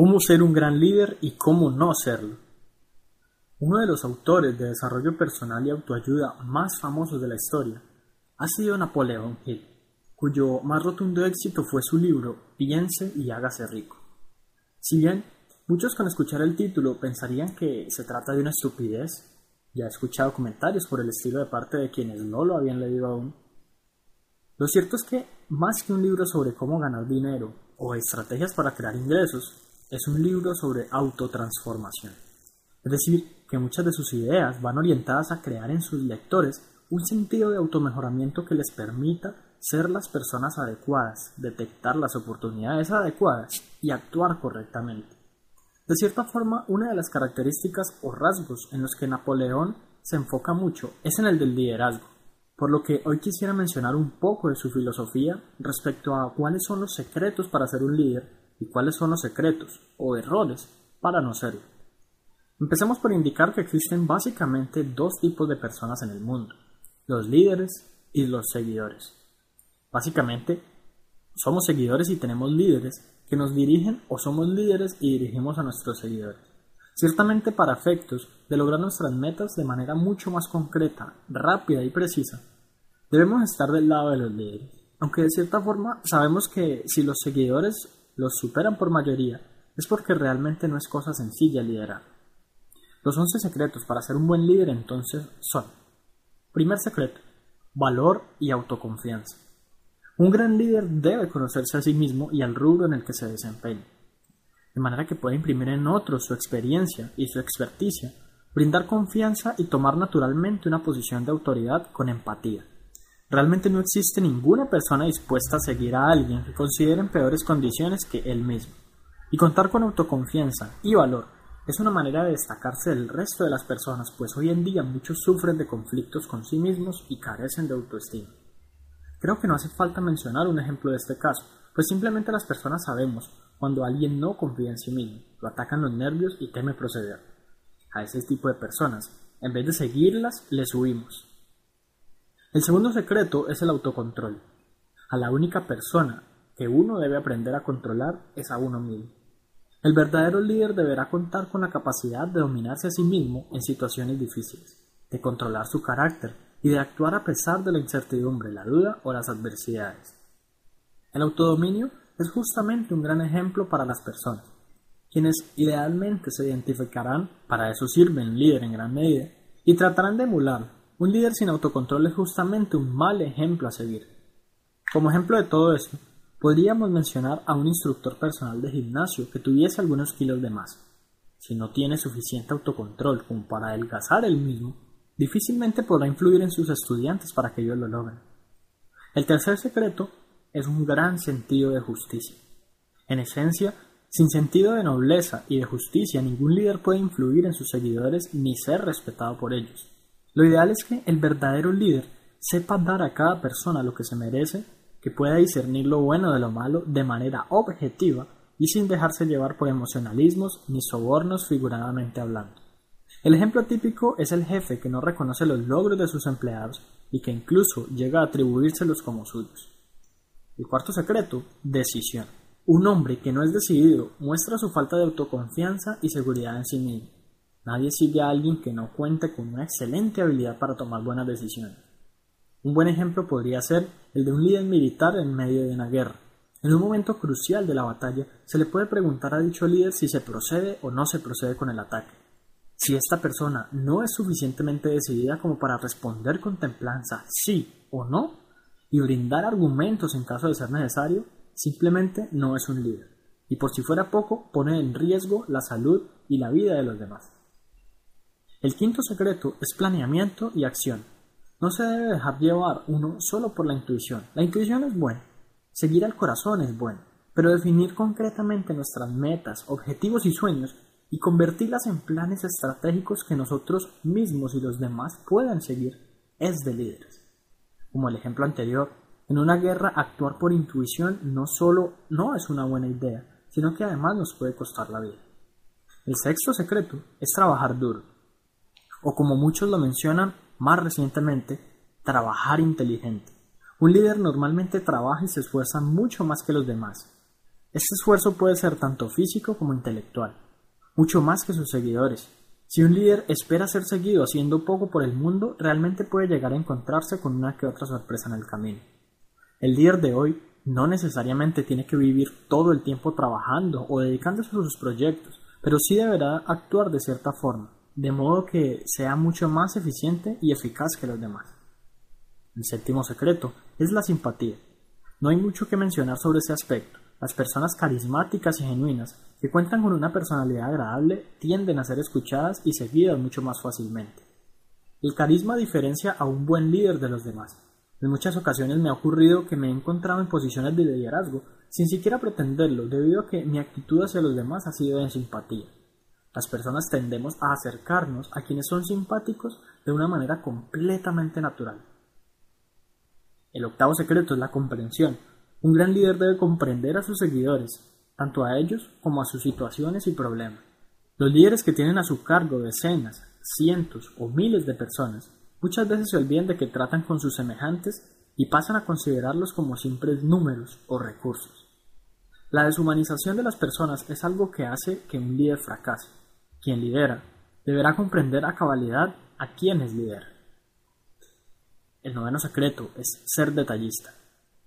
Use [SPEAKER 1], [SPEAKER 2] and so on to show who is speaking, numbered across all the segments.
[SPEAKER 1] Cómo ser un gran líder y cómo no serlo. Uno de los autores de desarrollo personal y autoayuda más famosos de la historia ha sido Napoleón Hill, cuyo más rotundo éxito fue su libro Piense y hágase rico. Si bien muchos con escuchar el título pensarían que se trata de una estupidez, ya he escuchado comentarios por el estilo de parte de quienes no lo habían leído aún, lo cierto es que más que un libro sobre cómo ganar dinero o estrategias para crear ingresos, es un libro sobre autotransformación. Es decir, que muchas de sus ideas van orientadas a crear en sus lectores un sentido de automejoramiento que les permita ser las personas adecuadas, detectar las oportunidades adecuadas y actuar correctamente. De cierta forma, una de las características o rasgos en los que Napoleón se enfoca mucho es en el del liderazgo, por lo que hoy quisiera mencionar un poco de su filosofía respecto a cuáles son los secretos para ser un líder y cuáles son los secretos o errores para no serlo. Empecemos por indicar que existen básicamente dos tipos de personas en el mundo, los líderes y los seguidores. Básicamente, somos seguidores y tenemos líderes que nos dirigen o somos líderes y dirigimos a nuestros seguidores. Ciertamente para efectos de lograr nuestras metas de manera mucho más concreta, rápida y precisa, debemos estar del lado de los líderes. Aunque de cierta forma sabemos que si los seguidores los superan por mayoría, es porque realmente no es cosa sencilla liderar. Los 11 secretos para ser un buen líder entonces son, primer secreto, valor y autoconfianza. Un gran líder debe conocerse a sí mismo y al rubro en el que se desempeña, de manera que pueda imprimir en otros su experiencia y su experticia, brindar confianza y tomar naturalmente una posición de autoridad con empatía. Realmente no existe ninguna persona dispuesta a seguir a alguien que considere en peores condiciones que él mismo. Y contar con autoconfianza y valor es una manera de destacarse del resto de las personas, pues hoy en día muchos sufren de conflictos con sí mismos y carecen de autoestima. Creo que no hace falta mencionar un ejemplo de este caso, pues simplemente las personas sabemos cuando alguien no confía en sí mismo, lo atacan los nervios y teme proceder. A ese tipo de personas, en vez de seguirlas, les huimos, el segundo secreto es el autocontrol. A la única persona que uno debe aprender a controlar es a uno mismo. El verdadero líder deberá contar con la capacidad de dominarse a sí mismo en situaciones difíciles, de controlar su carácter y de actuar a pesar de la incertidumbre, la duda o las adversidades. El autodominio es justamente un gran ejemplo para las personas, quienes idealmente se identificarán, para eso sirven líder en gran medida, y tratarán de emularlo un líder sin autocontrol es justamente un mal ejemplo a seguir. Como ejemplo de todo esto, podríamos mencionar a un instructor personal de gimnasio que tuviese algunos kilos de más. Si no tiene suficiente autocontrol como para adelgazar él mismo, difícilmente podrá influir en sus estudiantes para que ellos lo logren. El tercer secreto es un gran sentido de justicia. En esencia, sin sentido de nobleza y de justicia, ningún líder puede influir en sus seguidores ni ser respetado por ellos. Lo ideal es que el verdadero líder sepa dar a cada persona lo que se merece, que pueda discernir lo bueno de lo malo de manera objetiva y sin dejarse llevar por emocionalismos ni sobornos figuradamente hablando. El ejemplo típico es el jefe que no reconoce los logros de sus empleados y que incluso llega a atribuírselos como suyos. El cuarto secreto, decisión. Un hombre que no es decidido muestra su falta de autoconfianza y seguridad en sí mismo. Nadie sigue a alguien que no cuente con una excelente habilidad para tomar buenas decisiones. Un buen ejemplo podría ser el de un líder militar en medio de una guerra. En un momento crucial de la batalla se le puede preguntar a dicho líder si se procede o no se procede con el ataque. Si esta persona no es suficientemente decidida como para responder con templanza sí o no y brindar argumentos en caso de ser necesario, simplemente no es un líder. Y por si fuera poco, pone en riesgo la salud y la vida de los demás. El quinto secreto es planeamiento y acción. No se debe dejar llevar uno solo por la intuición. La intuición es buena, seguir al corazón es bueno, pero definir concretamente nuestras metas, objetivos y sueños y convertirlas en planes estratégicos que nosotros mismos y los demás puedan seguir es de líderes. Como el ejemplo anterior, en una guerra actuar por intuición no solo no es una buena idea, sino que además nos puede costar la vida. El sexto secreto es trabajar duro o como muchos lo mencionan más recientemente, trabajar inteligente. Un líder normalmente trabaja y se esfuerza mucho más que los demás. Este esfuerzo puede ser tanto físico como intelectual, mucho más que sus seguidores. Si un líder espera ser seguido haciendo poco por el mundo, realmente puede llegar a encontrarse con una que otra sorpresa en el camino. El líder de hoy no necesariamente tiene que vivir todo el tiempo trabajando o dedicándose a sus proyectos, pero sí deberá actuar de cierta forma, de modo que sea mucho más eficiente y eficaz que los demás. El séptimo secreto es la simpatía. No hay mucho que mencionar sobre ese aspecto. Las personas carismáticas y genuinas que cuentan con una personalidad agradable tienden a ser escuchadas y seguidas mucho más fácilmente. El carisma diferencia a un buen líder de los demás. En muchas ocasiones me ha ocurrido que me he encontrado en posiciones de liderazgo sin siquiera pretenderlo, debido a que mi actitud hacia los demás ha sido de simpatía. Las personas tendemos a acercarnos a quienes son simpáticos de una manera completamente natural. El octavo secreto es la comprensión. Un gran líder debe comprender a sus seguidores, tanto a ellos como a sus situaciones y problemas. Los líderes que tienen a su cargo decenas, cientos o miles de personas muchas veces se olvidan de que tratan con sus semejantes y pasan a considerarlos como simples números o recursos. La deshumanización de las personas es algo que hace que un líder fracase. Quien lidera deberá comprender a cabalidad a quienes lidera. El noveno secreto es ser detallista.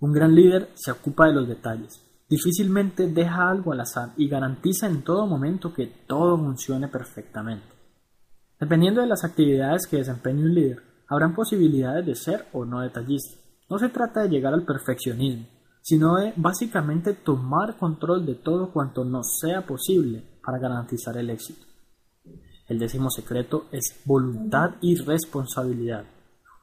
[SPEAKER 1] Un gran líder se ocupa de los detalles. Difícilmente deja algo al azar y garantiza en todo momento que todo funcione perfectamente. Dependiendo de las actividades que desempeñe un líder, habrán posibilidades de ser o no detallista. No se trata de llegar al perfeccionismo, sino de básicamente tomar control de todo cuanto nos sea posible para garantizar el éxito. El décimo secreto es voluntad y responsabilidad.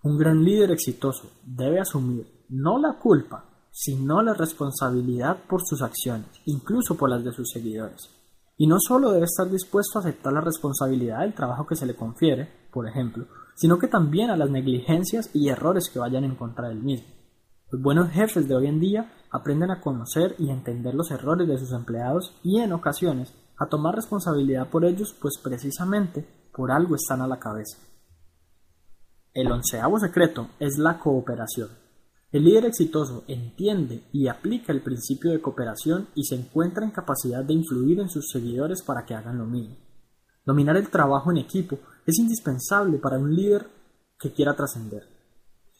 [SPEAKER 1] Un gran líder exitoso debe asumir no la culpa, sino la responsabilidad por sus acciones, incluso por las de sus seguidores. Y no solo debe estar dispuesto a aceptar la responsabilidad del trabajo que se le confiere, por ejemplo, sino que también a las negligencias y errores que vayan en contra del mismo. Los buenos jefes de hoy en día aprenden a conocer y entender los errores de sus empleados y en ocasiones a tomar responsabilidad por ellos, pues precisamente por algo están a la cabeza. El onceavo secreto es la cooperación. El líder exitoso entiende y aplica el principio de cooperación y se encuentra en capacidad de influir en sus seguidores para que hagan lo mismo. Dominar el trabajo en equipo es indispensable para un líder que quiera trascender.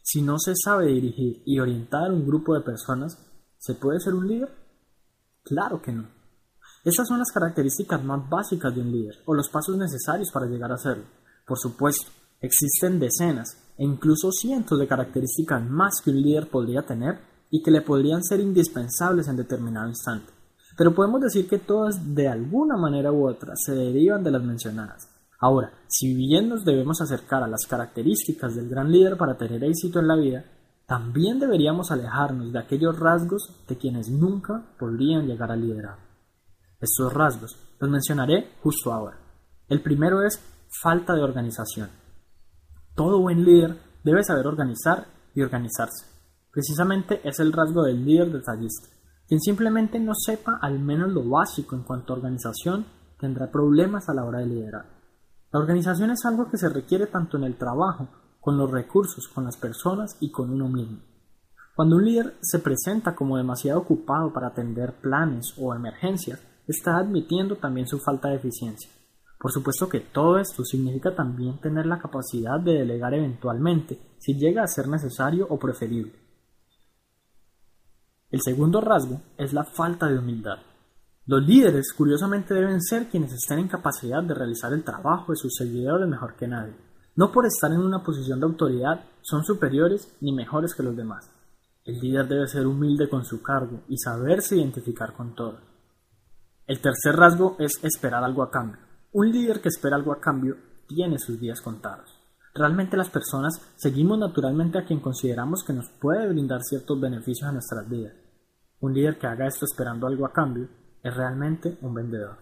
[SPEAKER 1] Si no se sabe dirigir y orientar a un grupo de personas, ¿se puede ser un líder? Claro que no. Estas son las características más básicas de un líder, o los pasos necesarios para llegar a serlo. Por supuesto, existen decenas e incluso cientos de características más que un líder podría tener y que le podrían ser indispensables en determinado instante. Pero podemos decir que todas de alguna manera u otra se derivan de las mencionadas. Ahora, si bien nos debemos acercar a las características del gran líder para tener éxito en la vida, también deberíamos alejarnos de aquellos rasgos de quienes nunca podrían llegar a liderar. Estos rasgos los mencionaré justo ahora. El primero es falta de organización. Todo buen líder debe saber organizar y organizarse. Precisamente es el rasgo del líder detallista. Quien simplemente no sepa al menos lo básico en cuanto a organización tendrá problemas a la hora de liderar. La organización es algo que se requiere tanto en el trabajo, con los recursos, con las personas y con uno mismo. Cuando un líder se presenta como demasiado ocupado para atender planes o emergencias, está admitiendo también su falta de eficiencia. Por supuesto que todo esto significa también tener la capacidad de delegar eventualmente, si llega a ser necesario o preferible. El segundo rasgo es la falta de humildad. Los líderes, curiosamente, deben ser quienes estén en capacidad de realizar el trabajo de sus seguidores mejor que nadie. No por estar en una posición de autoridad son superiores ni mejores que los demás. El líder debe ser humilde con su cargo y saberse identificar con todo. El tercer rasgo es esperar algo a cambio. Un líder que espera algo a cambio tiene sus días contados. Realmente las personas seguimos naturalmente a quien consideramos que nos puede brindar ciertos beneficios a nuestras vidas. Un líder que haga esto esperando algo a cambio es realmente un vendedor.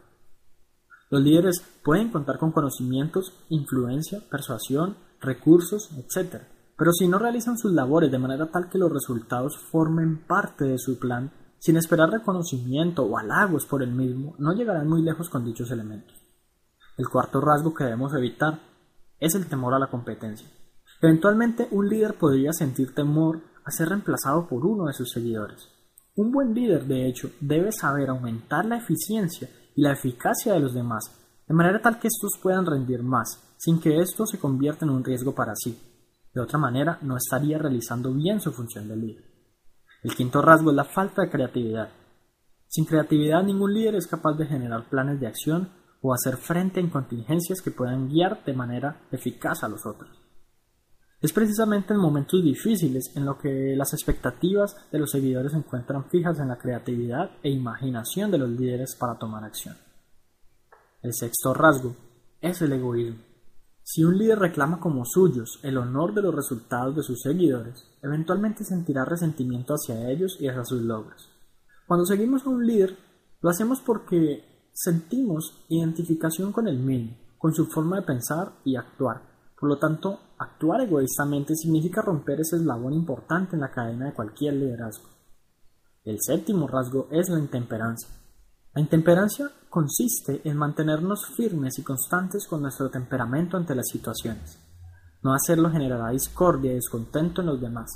[SPEAKER 1] Los líderes pueden contar con conocimientos, influencia, persuasión, recursos, etc. Pero si no realizan sus labores de manera tal que los resultados formen parte de su plan, sin esperar reconocimiento o halagos por el mismo, no llegarán muy lejos con dichos elementos. El cuarto rasgo que debemos evitar es el temor a la competencia. Eventualmente un líder podría sentir temor a ser reemplazado por uno de sus seguidores. Un buen líder, de hecho, debe saber aumentar la eficiencia y la eficacia de los demás, de manera tal que estos puedan rendir más, sin que esto se convierta en un riesgo para sí. De otra manera, no estaría realizando bien su función de líder. El quinto rasgo es la falta de creatividad. Sin creatividad, ningún líder es capaz de generar planes de acción o hacer frente a contingencias que puedan guiar de manera eficaz a los otros. Es precisamente en momentos difíciles en los que las expectativas de los seguidores se encuentran fijas en la creatividad e imaginación de los líderes para tomar acción. El sexto rasgo es el egoísmo. Si un líder reclama como suyos el honor de los resultados de sus seguidores, eventualmente sentirá resentimiento hacia ellos y hacia sus logros. Cuando seguimos a un líder, lo hacemos porque sentimos identificación con él mismo, con su forma de pensar y actuar. Por lo tanto, actuar egoístamente significa romper ese eslabón importante en la cadena de cualquier liderazgo. El séptimo rasgo es la intemperancia. La intemperancia consiste en mantenernos firmes y constantes con nuestro temperamento ante las situaciones. No hacerlo generará discordia y descontento en los demás.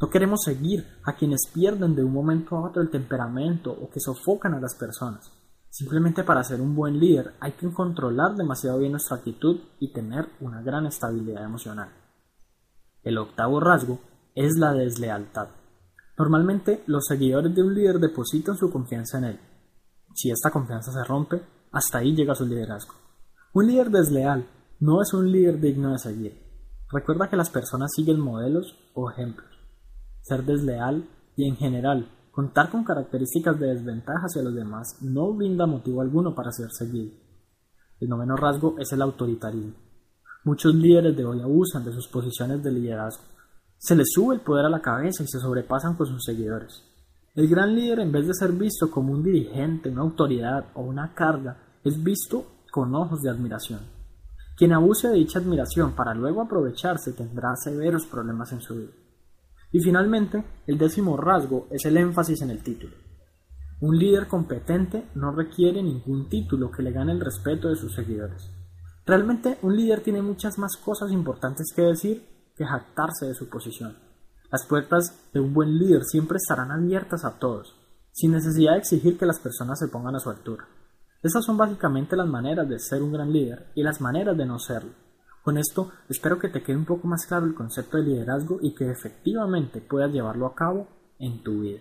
[SPEAKER 1] No queremos seguir a quienes pierden de un momento a otro el temperamento o que sofocan a las personas. Simplemente para ser un buen líder hay que controlar demasiado bien nuestra actitud y tener una gran estabilidad emocional. El octavo rasgo es la deslealtad. Normalmente los seguidores de un líder depositan su confianza en él si esta confianza se rompe, hasta ahí llega su liderazgo. Un líder desleal no es un líder digno de seguir. Recuerda que las personas siguen modelos o ejemplos. Ser desleal y en general contar con características de desventaja hacia los demás no brinda motivo alguno para ser seguido. El noveno rasgo es el autoritarismo. Muchos líderes de hoy abusan de sus posiciones de liderazgo. Se les sube el poder a la cabeza y se sobrepasan con sus seguidores. El gran líder, en vez de ser visto como un dirigente, una autoridad o una carga, es visto con ojos de admiración. Quien abuse de dicha admiración para luego aprovecharse tendrá severos problemas en su vida. Y finalmente, el décimo rasgo es el énfasis en el título. Un líder competente no requiere ningún título que le gane el respeto de sus seguidores. Realmente un líder tiene muchas más cosas importantes que decir que jactarse de su posición. Las puertas de un buen líder siempre estarán abiertas a todos, sin necesidad de exigir que las personas se pongan a su altura. Estas son básicamente las maneras de ser un gran líder y las maneras de no serlo. Con esto espero que te quede un poco más claro el concepto de liderazgo y que efectivamente puedas llevarlo a cabo en tu vida.